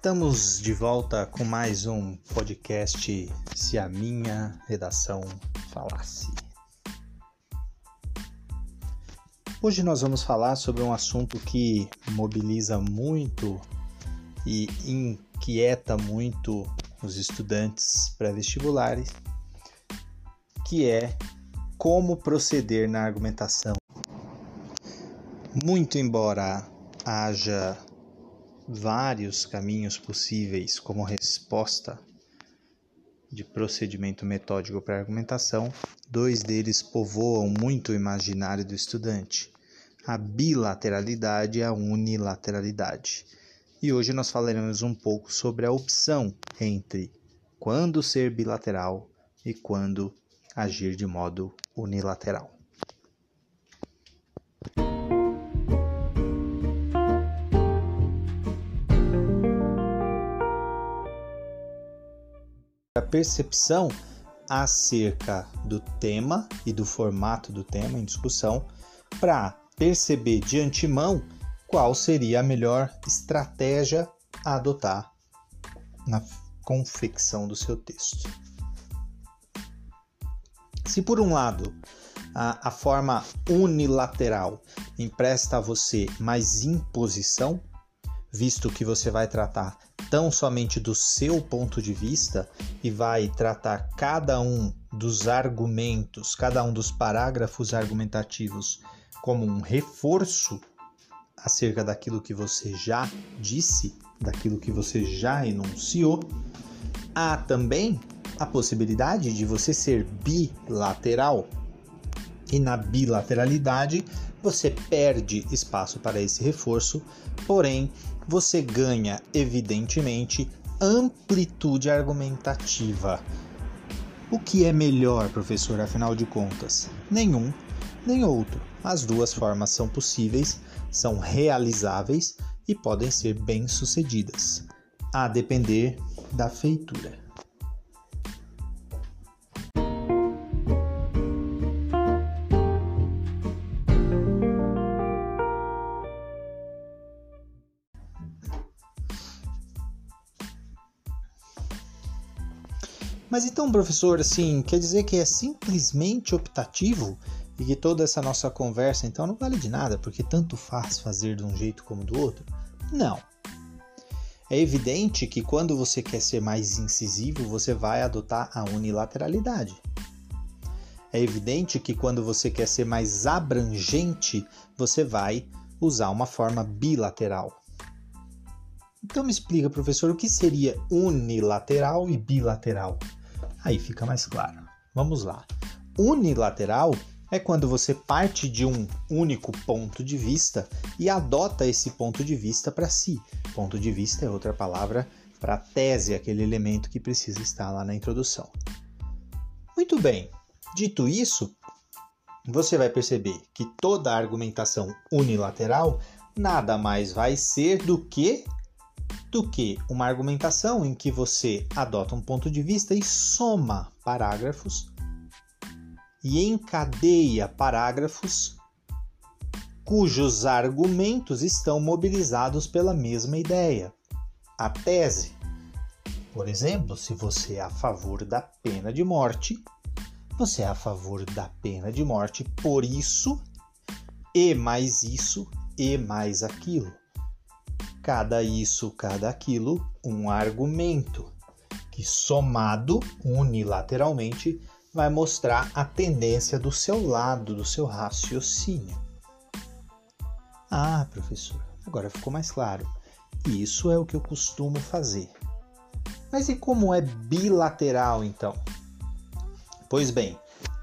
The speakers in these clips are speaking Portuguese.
Estamos de volta com mais um podcast Se a Minha Redação Falasse. Hoje nós vamos falar sobre um assunto que mobiliza muito e inquieta muito os estudantes pré-vestibulares, que é como proceder na argumentação. Muito embora haja vários caminhos possíveis como resposta de procedimento metódico para argumentação, dois deles povoam muito o imaginário do estudante: a bilateralidade e a unilateralidade. E hoje nós falaremos um pouco sobre a opção entre quando ser bilateral e quando agir de modo unilateral. Percepção acerca do tema e do formato do tema em discussão para perceber de antemão qual seria a melhor estratégia a adotar na confecção do seu texto. Se por um lado a, a forma unilateral empresta a você mais imposição, visto que você vai tratar tão somente do seu ponto de vista e vai tratar cada um dos argumentos, cada um dos parágrafos argumentativos como um reforço acerca daquilo que você já disse, daquilo que você já enunciou, há também a possibilidade de você ser bilateral. E na bilateralidade, você perde espaço para esse reforço, porém você ganha, evidentemente, amplitude argumentativa. O que é melhor, professor, afinal de contas? Nenhum, nem outro. As duas formas são possíveis, são realizáveis e podem ser bem-sucedidas, a depender da feitura. Mas então, professor, assim, quer dizer que é simplesmente optativo e que toda essa nossa conversa então não vale de nada, porque tanto faz fazer de um jeito como do outro? Não. É evidente que quando você quer ser mais incisivo, você vai adotar a unilateralidade. É evidente que quando você quer ser mais abrangente, você vai usar uma forma bilateral. Então me explica, professor, o que seria unilateral e bilateral? Aí fica mais claro. Vamos lá. Unilateral é quando você parte de um único ponto de vista e adota esse ponto de vista para si. Ponto de vista é outra palavra para tese, aquele elemento que precisa estar lá na introdução. Muito bem. Dito isso, você vai perceber que toda argumentação unilateral nada mais vai ser do que do que uma argumentação em que você adota um ponto de vista e soma parágrafos e encadeia parágrafos cujos argumentos estão mobilizados pela mesma ideia. A tese, por exemplo, se você é a favor da pena de morte, você é a favor da pena de morte por isso, e mais isso, e mais aquilo cada isso, cada aquilo, um argumento que somado unilateralmente vai mostrar a tendência do seu lado, do seu raciocínio. Ah, professor, agora ficou mais claro. Isso é o que eu costumo fazer. Mas e como é bilateral então? Pois bem,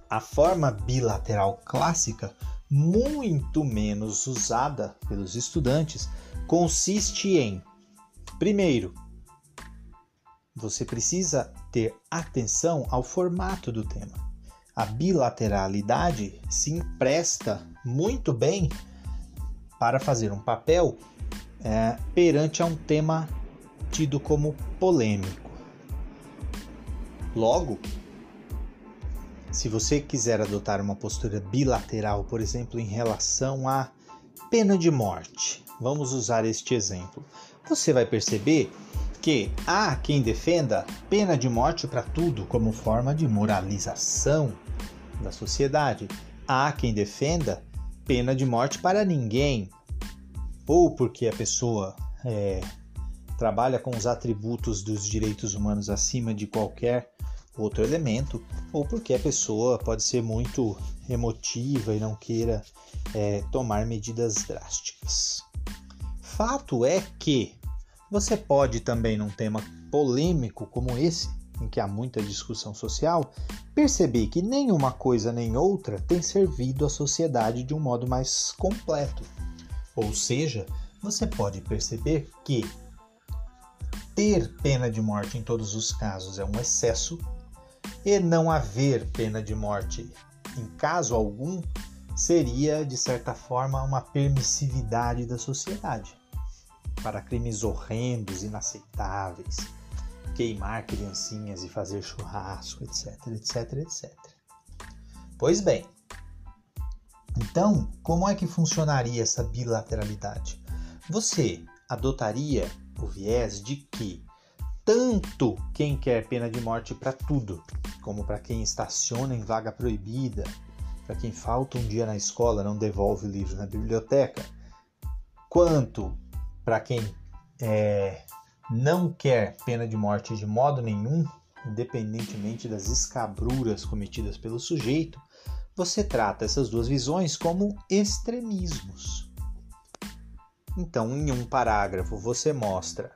a forma bilateral clássica, muito menos usada pelos estudantes, consiste em: primeiro, você precisa ter atenção ao formato do tema. A bilateralidade se empresta muito bem para fazer um papel é, perante a um tema tido como polêmico. Logo, se você quiser adotar uma postura bilateral, por exemplo, em relação à pena de morte, Vamos usar este exemplo. Você vai perceber que há quem defenda pena de morte para tudo como forma de moralização da sociedade. Há quem defenda pena de morte para ninguém, ou porque a pessoa é, trabalha com os atributos dos direitos humanos acima de qualquer outro elemento, ou porque a pessoa pode ser muito emotiva e não queira é, tomar medidas drásticas. Fato é que você pode também, num tema polêmico como esse, em que há muita discussão social, perceber que nenhuma coisa nem outra tem servido à sociedade de um modo mais completo. Ou seja, você pode perceber que ter pena de morte em todos os casos é um excesso e não haver pena de morte em caso algum seria, de certa forma, uma permissividade da sociedade para crimes horrendos, inaceitáveis, queimar criancinhas e fazer churrasco, etc, etc, etc. Pois bem, então, como é que funcionaria essa bilateralidade? Você adotaria o viés de que tanto quem quer pena de morte para tudo, como para quem estaciona em vaga proibida, para quem falta um dia na escola não devolve o livro na biblioteca, quanto para quem é, não quer pena de morte de modo nenhum, independentemente das escabruras cometidas pelo sujeito, você trata essas duas visões como extremismos. Então, em um parágrafo, você mostra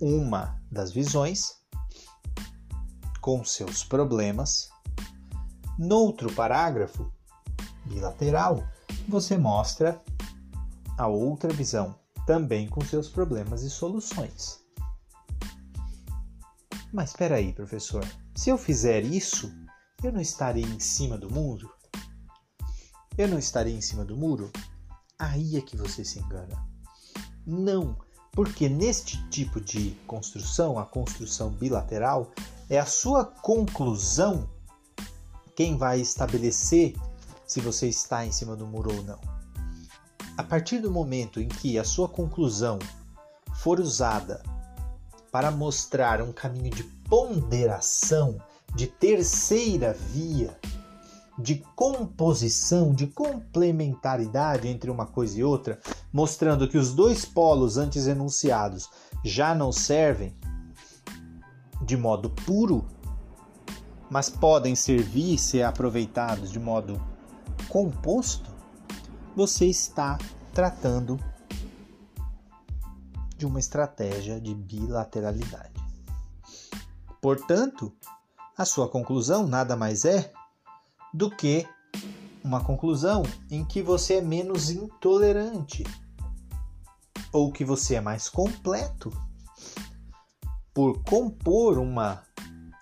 uma das visões com seus problemas. No outro parágrafo, bilateral, você mostra a outra visão também com seus problemas e soluções. Mas espera aí, professor. Se eu fizer isso, eu não estarei em cima do muro? Eu não estarei em cima do muro? Aí é que você se engana. Não, porque neste tipo de construção, a construção bilateral, é a sua conclusão quem vai estabelecer se você está em cima do muro ou não. A partir do momento em que a sua conclusão for usada para mostrar um caminho de ponderação, de terceira via, de composição, de complementaridade entre uma coisa e outra, mostrando que os dois polos antes enunciados já não servem de modo puro, mas podem servir e ser aproveitados de modo composto, você está tratando de uma estratégia de bilateralidade. Portanto, a sua conclusão nada mais é do que uma conclusão em que você é menos intolerante ou que você é mais completo por compor uma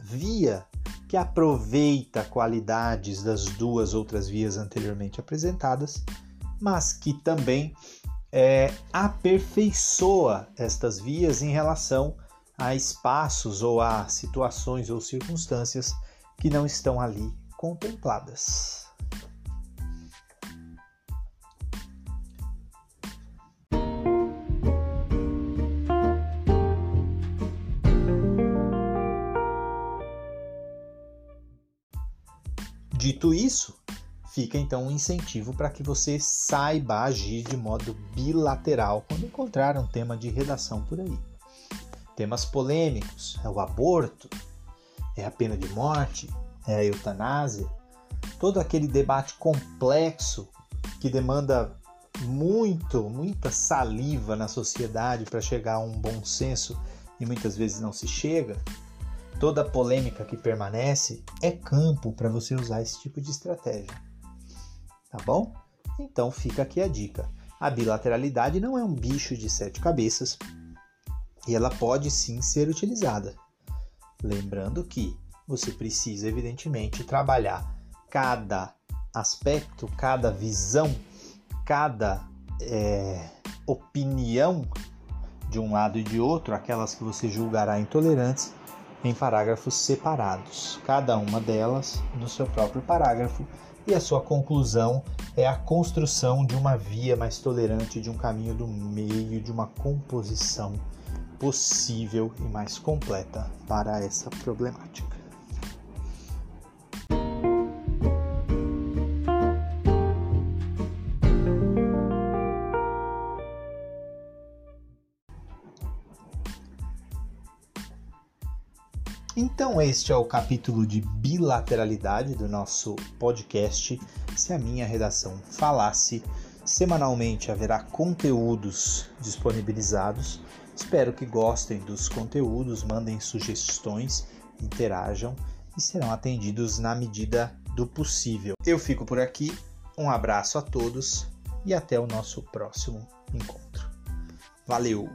via que aproveita qualidades das duas outras vias anteriormente apresentadas mas que também é, aperfeiçoa estas vias em relação a espaços ou a situações ou circunstâncias que não estão ali contempladas. Dito isso, fica então um incentivo para que você saiba agir de modo bilateral quando encontrar um tema de redação por aí. Temas polêmicos é o aborto, é a pena de morte, é a eutanásia, todo aquele debate complexo que demanda muito, muita saliva na sociedade para chegar a um bom senso e muitas vezes não se chega. Toda polêmica que permanece é campo para você usar esse tipo de estratégia tá bom? Então fica aqui a dica. A bilateralidade não é um bicho de sete cabeças e ela pode sim ser utilizada. Lembrando que você precisa, evidentemente, trabalhar cada aspecto, cada visão, cada é, opinião de um lado e de outro, aquelas que você julgará intolerantes, em parágrafos separados, cada uma delas no seu próprio parágrafo e a sua conclusão é a construção de uma via mais tolerante, de um caminho do meio, de uma composição possível e mais completa para essa problemática. Então, este é o capítulo de bilateralidade do nosso podcast. Se a minha redação falasse, semanalmente haverá conteúdos disponibilizados. Espero que gostem dos conteúdos, mandem sugestões, interajam e serão atendidos na medida do possível. Eu fico por aqui, um abraço a todos e até o nosso próximo encontro. Valeu!